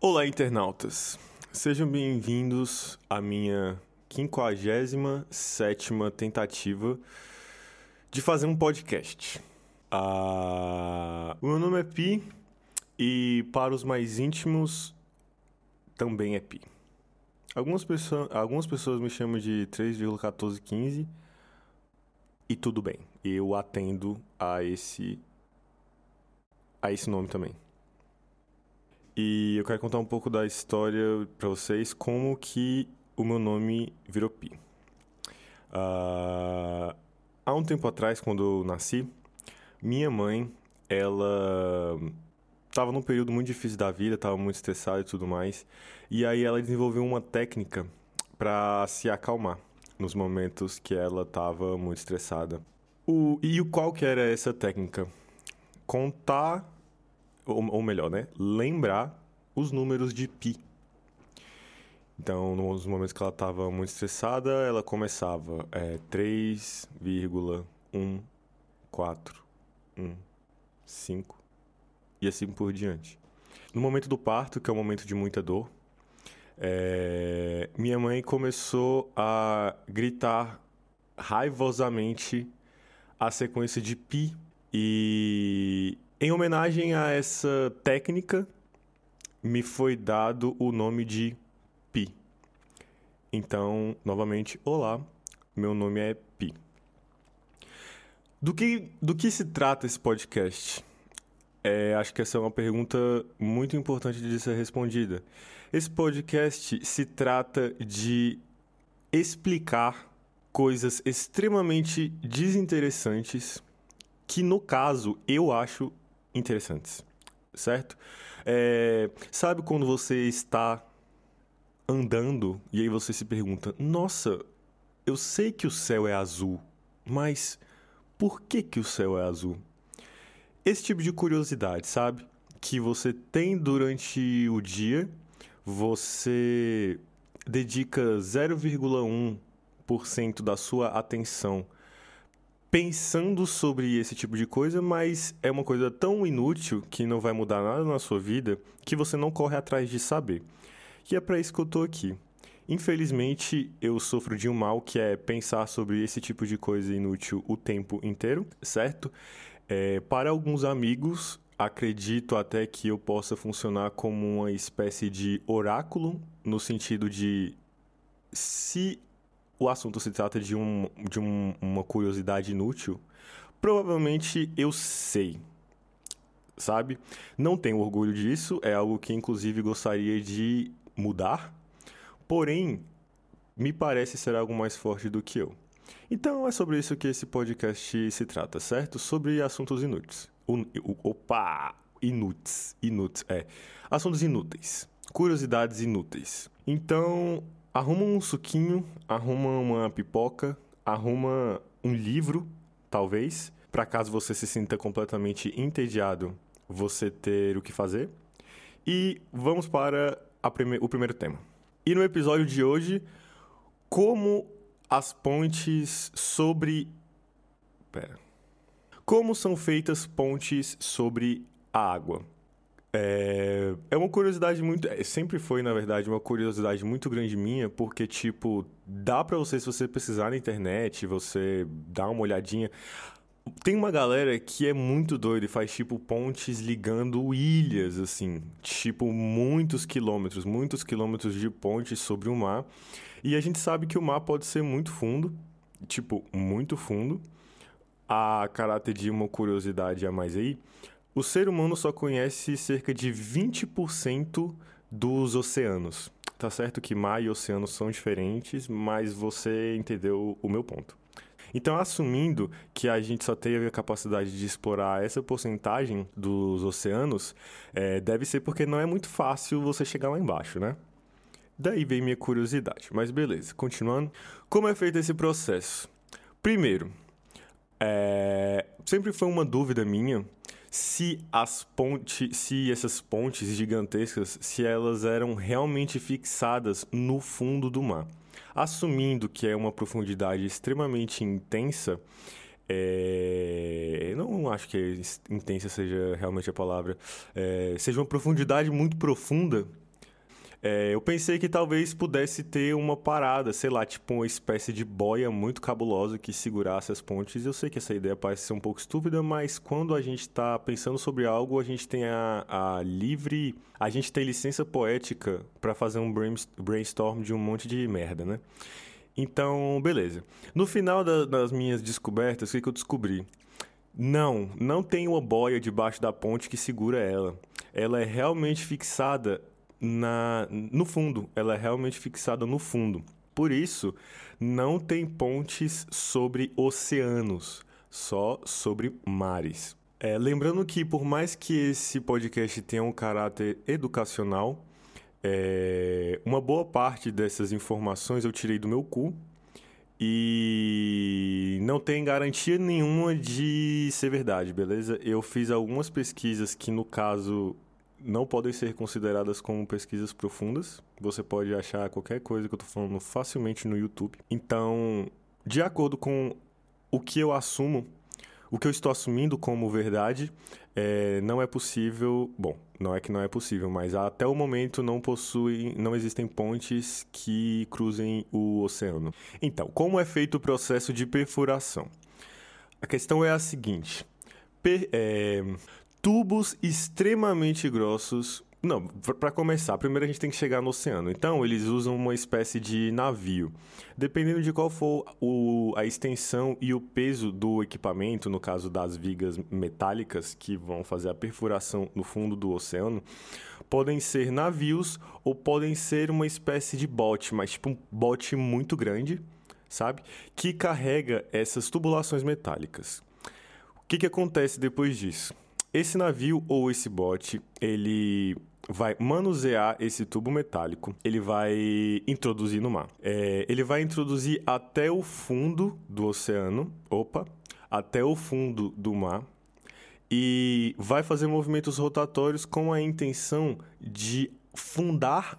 Olá, internautas. Sejam bem-vindos à minha 57 tentativa de fazer um podcast. Ah, o meu nome é Pi e para os mais íntimos também é Pi. Algumas, pessoas, algumas pessoas me chamam de 3,1415 e tudo bem. Eu atendo a esse a esse nome também. E eu quero contar um pouco da história para vocês, como que o meu nome virou Pi. Uh, há um tempo atrás, quando eu nasci, minha mãe, ela estava num período muito difícil da vida, estava muito estressada e tudo mais, e aí ela desenvolveu uma técnica para se acalmar nos momentos que ela estava muito estressada. O, e qual que era essa técnica? Contar, ou, ou melhor, né? Lembrar os números de pi. Então, nos momentos que ela estava muito estressada, ela começava é, 3,141,5 e assim por diante. No momento do parto, que é um momento de muita dor, é, minha mãe começou a gritar raivosamente a sequência de pi e em homenagem a essa técnica me foi dado o nome de Pi. Então, novamente, olá, meu nome é Pi. Do que, do que se trata esse podcast? É, acho que essa é uma pergunta muito importante de ser respondida. Esse podcast se trata de explicar coisas extremamente desinteressantes que, no caso, eu acho interessantes, certo? É, sabe quando você está andando e aí você se pergunta: Nossa, eu sei que o céu é azul, mas por que, que o céu é azul? Esse tipo de curiosidade, sabe? Que você tem durante o dia, você dedica 0,1% da sua atenção pensando sobre esse tipo de coisa, mas é uma coisa tão inútil que não vai mudar nada na sua vida que você não corre atrás de saber. E é para isso que eu tô aqui. Infelizmente, eu sofro de um mal que é pensar sobre esse tipo de coisa inútil o tempo inteiro, certo? É, para alguns amigos, acredito até que eu possa funcionar como uma espécie de oráculo, no sentido de se o assunto se trata de, um, de um, uma curiosidade inútil, provavelmente eu sei. Sabe? Não tenho orgulho disso, é algo que inclusive gostaria de mudar, porém, me parece ser algo mais forte do que eu. Então é sobre isso que esse podcast se trata, certo? Sobre assuntos inúteis. opa! Inúteis. Inúteis, é. Assuntos inúteis. Curiosidades inúteis. Então, arruma um suquinho, arruma uma pipoca, arruma um livro, talvez, para caso você se sinta completamente entediado, você ter o que fazer. E vamos para prime o primeiro tema. E no episódio de hoje, como as pontes sobre. Pera. Como são feitas pontes sobre a água? É, é uma curiosidade muito. É, sempre foi, na verdade, uma curiosidade muito grande minha, porque, tipo, dá pra você, se você precisar na internet, você dá uma olhadinha. Tem uma galera que é muito doida e faz, tipo, pontes ligando ilhas, assim. Tipo, muitos quilômetros, muitos quilômetros de pontes sobre o mar. E a gente sabe que o mar pode ser muito fundo, tipo, muito fundo. A caráter de uma curiosidade a mais aí. O ser humano só conhece cerca de 20% dos oceanos. Tá certo que mar e oceano são diferentes, mas você entendeu o meu ponto. Então, assumindo que a gente só teve a capacidade de explorar essa porcentagem dos oceanos, é, deve ser porque não é muito fácil você chegar lá embaixo, né? Daí vem minha curiosidade. Mas beleza, continuando. Como é feito esse processo? Primeiro, é, sempre foi uma dúvida minha se as pontes, se essas pontes gigantescas, se elas eram realmente fixadas no fundo do mar. Assumindo que é uma profundidade extremamente intensa, é... não acho que intensa seja realmente a palavra, é... seja uma profundidade muito profunda, É, eu pensei que talvez pudesse ter uma parada, sei lá, tipo uma espécie de boia muito cabulosa que segurasse as pontes. Eu sei que essa ideia parece ser um pouco estúpida, mas quando a gente está pensando sobre algo, a gente tem a, a livre. A gente tem licença poética para fazer um brainstorm de um monte de merda, né? Então, beleza. No final da, das minhas descobertas, o que, que eu descobri? Não, não tem uma boia debaixo da ponte que segura ela. Ela é realmente fixada na, no fundo, ela é realmente fixada no fundo. Por isso, não tem pontes sobre oceanos, só sobre mares. É, lembrando que, por mais que esse podcast tenha um caráter educacional, é, uma boa parte dessas informações eu tirei do meu cu e não tem garantia nenhuma de ser verdade, beleza? Eu fiz algumas pesquisas que, no caso, não podem ser consideradas como pesquisas profundas. Você pode achar qualquer coisa que eu estou falando facilmente no YouTube. Então, de acordo com o que eu assumo, o que eu estou assumindo como verdade, é, não é possível. Bom, não é que não é possível, mas até o momento não possuem, não existem pontes que cruzem o oceano. Então, como é feito o processo de perfuração? A questão é a seguinte: per, é, tubos extremamente grossos. Não, para começar, primeiro a gente tem que chegar no oceano. Então, eles usam uma espécie de navio. Dependendo de qual for o, a extensão e o peso do equipamento, no caso das vigas metálicas que vão fazer a perfuração no fundo do oceano, podem ser navios ou podem ser uma espécie de bote, mas tipo um bote muito grande, sabe? Que carrega essas tubulações metálicas. O que, que acontece depois disso? Esse navio ou esse bote, ele vai manusear esse tubo metálico, ele vai introduzir no mar. É, ele vai introduzir até o fundo do oceano, opa, até o fundo do mar, e vai fazer movimentos rotatórios com a intenção de fundar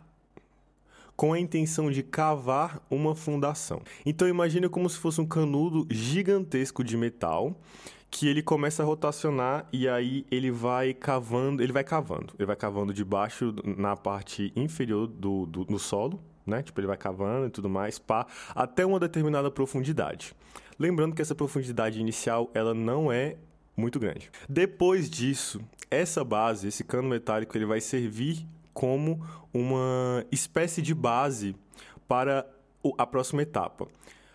com a intenção de cavar uma fundação. Então imagine como se fosse um canudo gigantesco de metal que ele começa a rotacionar e aí ele vai cavando, ele vai cavando, ele vai cavando debaixo na parte inferior do, do, do solo, né? Tipo, ele vai cavando e tudo mais, pá, até uma determinada profundidade. Lembrando que essa profundidade inicial, ela não é muito grande. Depois disso, essa base, esse cano metálico, ele vai servir como uma espécie de base para a próxima etapa.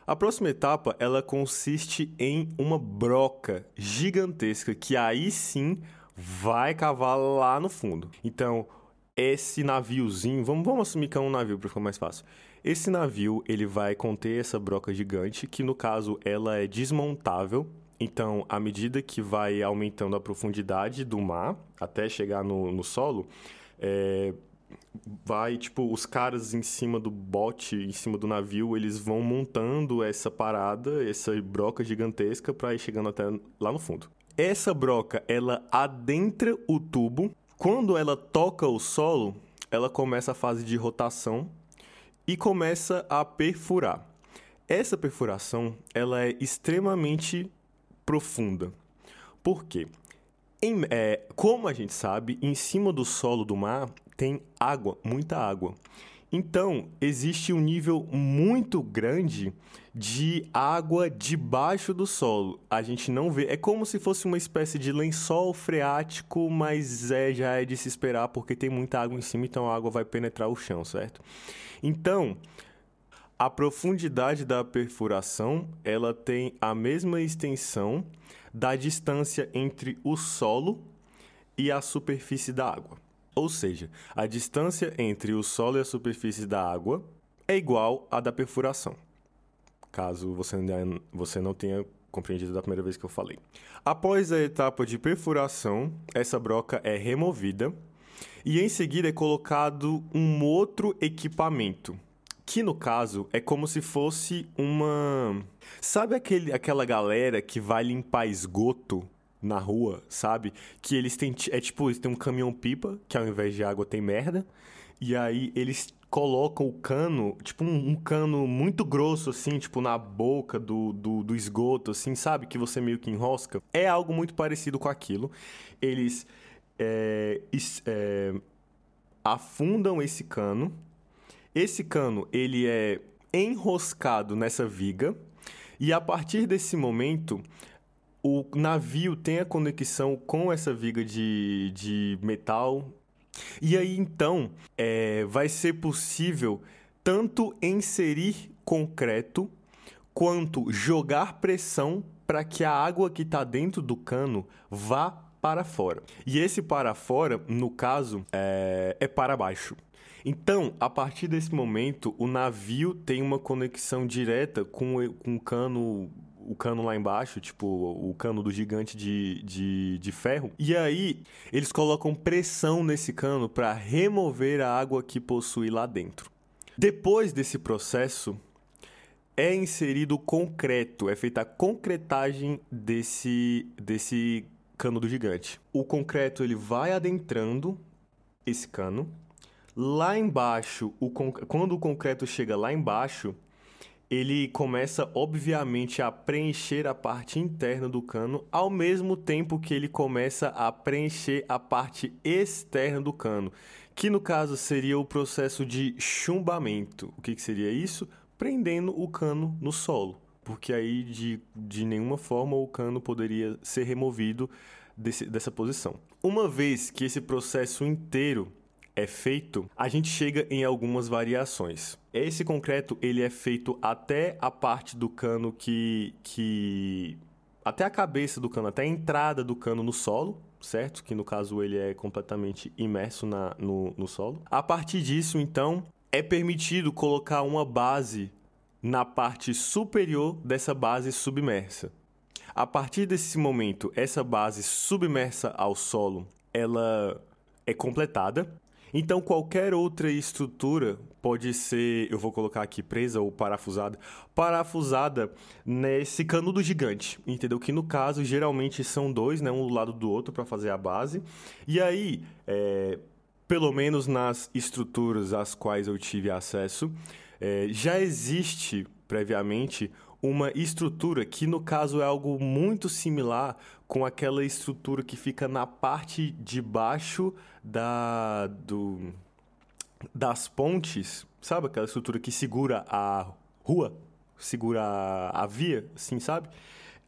A próxima etapa, ela consiste em uma broca gigantesca que aí sim vai cavar lá no fundo. Então, esse naviozinho, vamos, vamos assumir que é um navio para ficar mais fácil. Esse navio, ele vai conter essa broca gigante, que no caso ela é desmontável. Então, à medida que vai aumentando a profundidade do mar até chegar no, no solo, é, vai, tipo, os caras em cima do bote, em cima do navio, eles vão montando essa parada, essa broca gigantesca para ir chegando até lá no fundo. Essa broca, ela adentra o tubo. Quando ela toca o solo, ela começa a fase de rotação e começa a perfurar. Essa perfuração, ela é extremamente profunda. Por quê? Em, é, como a gente sabe, em cima do solo do mar tem água, muita água. Então, existe um nível muito grande de água debaixo do solo. A gente não vê. É como se fosse uma espécie de lençol freático, mas é, já é de se esperar porque tem muita água em cima, então a água vai penetrar o chão, certo? Então, a profundidade da perfuração, ela tem a mesma extensão da distância entre o solo e a superfície da água. Ou seja, a distância entre o solo e a superfície da água é igual à da perfuração. Caso você, você não tenha compreendido da primeira vez que eu falei. Após a etapa de perfuração, essa broca é removida e em seguida é colocado um outro equipamento, que no caso é como se fosse uma. Sabe aquele, aquela galera que vai limpar esgoto na rua, sabe? Que eles têm. É tipo, eles têm um caminhão-pipa, que ao invés de água tem merda. E aí eles colocam o cano, tipo um, um, cano muito grosso, assim, tipo na boca do, do, do, esgoto, assim, sabe? Que você meio que enrosca. É algo muito parecido com aquilo. Eles é, é, afundam esse cano. Esse cano ele é enroscado nessa viga e a partir desse momento o navio tem a conexão com essa viga de, de metal. E aí então é, vai ser possível tanto inserir concreto quanto jogar pressão para que a água que está dentro do cano vá para fora. E esse para fora, no caso, é, é para baixo. Então, a partir desse momento, o navio tem uma conexão direta com, com o cano o cano lá embaixo, tipo o cano do gigante de, de, de ferro. E aí eles colocam pressão nesse cano para remover a água que possui lá dentro. Depois desse processo, é inserido concreto, é feita a concretagem desse, desse cano do gigante. O concreto ele vai adentrando esse cano. Lá embaixo, o quando o concreto chega lá embaixo, ele começa obviamente a preencher a parte interna do cano, ao mesmo tempo que ele começa a preencher a parte externa do cano, que no caso seria o processo de chumbamento. O que, que seria isso? Prendendo o cano no solo, porque aí de, de nenhuma forma o cano poderia ser removido desse, dessa posição. Uma vez que esse processo inteiro é feito, a gente chega em algumas variações. Esse concreto ele é feito até a parte do cano que, que até a cabeça do cano, até a entrada do cano no solo, certo? Que no caso ele é completamente imerso na, no, no solo. A partir disso, então, é permitido colocar uma base na parte superior dessa base submersa. A partir desse momento, essa base submersa ao solo, ela é completada então, qualquer outra estrutura pode ser, eu vou colocar aqui presa ou parafusada, parafusada nesse canudo gigante, entendeu? Que no caso geralmente são dois, né, um do lado do outro para fazer a base. E aí, é, pelo menos nas estruturas às quais eu tive acesso, é, já existe previamente uma estrutura que, no caso, é algo muito similar com aquela estrutura que fica na parte de baixo da, do, das pontes, sabe? Aquela estrutura que segura a rua, segura a, a via, assim, sabe?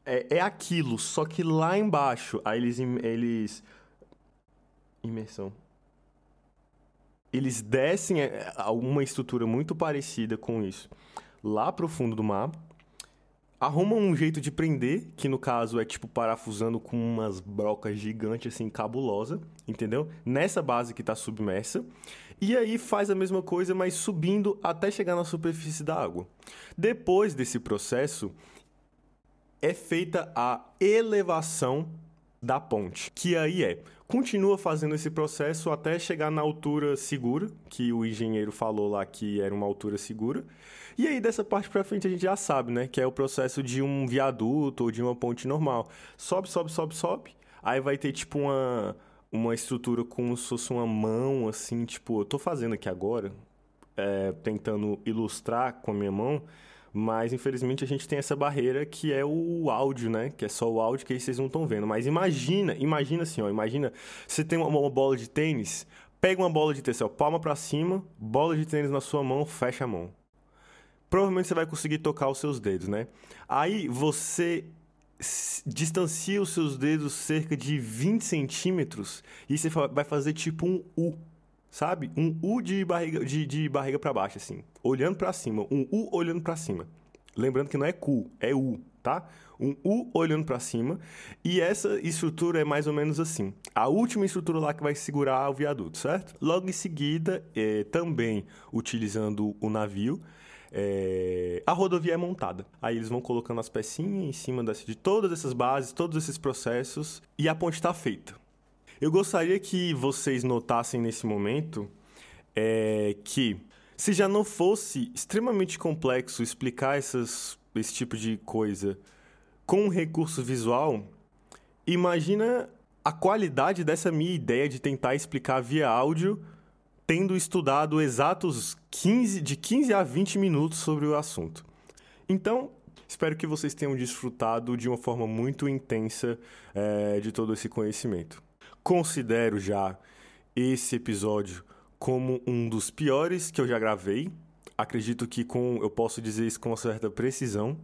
É, é aquilo, só que lá embaixo, aí eles, eles... Imersão. Eles descem é, uma estrutura muito parecida com isso lá pro fundo do mar arrumam um jeito de prender, que no caso é tipo parafusando com umas brocas gigantes assim, cabulosa, entendeu? Nessa base que está submersa. E aí faz a mesma coisa, mas subindo até chegar na superfície da água. Depois desse processo, é feita a elevação da ponte, que aí é continua fazendo esse processo até chegar na altura segura, que o engenheiro falou lá que era uma altura segura. E aí, dessa parte para frente, a gente já sabe, né? Que é o processo de um viaduto ou de uma ponte normal. Sobe, sobe, sobe, sobe. Aí vai ter, tipo, uma, uma estrutura como se fosse uma mão, assim, tipo... Eu tô fazendo aqui agora, é, tentando ilustrar com a minha mão... Mas infelizmente a gente tem essa barreira que é o áudio, né? Que é só o áudio que aí vocês não estão vendo. Mas imagina, imagina assim, ó, imagina, você tem uma, uma bola de tênis, pega uma bola de tênis, ó, palma para cima, bola de tênis na sua mão, fecha a mão provavelmente você vai conseguir tocar os seus dedos, né? Aí você distancia os seus dedos cerca de 20 centímetros e você vai fazer tipo um U, sabe? Um U de barriga, de, de barriga para baixo, assim, olhando para cima. Um U olhando para cima. Lembrando que não é Q, é U, tá? Um U olhando para cima. E essa estrutura é mais ou menos assim. A última estrutura lá que vai segurar o viaduto, certo? Logo em seguida, é, também utilizando o navio, é, a rodovia é montada. Aí eles vão colocando as pecinhas em cima de todas essas bases, todos esses processos, e a ponte está feita. Eu gostaria que vocês notassem nesse momento é, que, se já não fosse extremamente complexo explicar essas, esse tipo de coisa com um recurso visual, imagina a qualidade dessa minha ideia de tentar explicar via áudio tendo estudado exatos 15, de 15 a 20 minutos sobre o assunto. Então, espero que vocês tenham desfrutado de uma forma muito intensa é, de todo esse conhecimento. Considero já esse episódio como um dos piores que eu já gravei. Acredito que com eu posso dizer isso com uma certa precisão,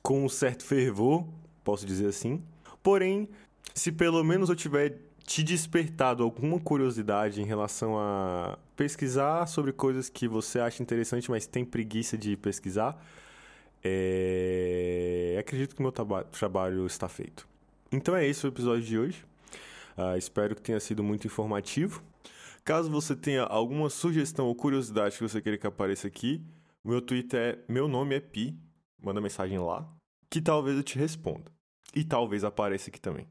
com um certo fervor, posso dizer assim. Porém, se pelo menos eu tiver te despertado alguma curiosidade em relação a pesquisar sobre coisas que você acha interessante, mas tem preguiça de pesquisar, é... acredito que meu trabalho está feito. Então é esse o episódio de hoje. Uh, espero que tenha sido muito informativo. Caso você tenha alguma sugestão ou curiosidade que você queira que apareça aqui, meu Twitter é meu nome é Pi, manda mensagem lá, que talvez eu te responda. E talvez apareça aqui também.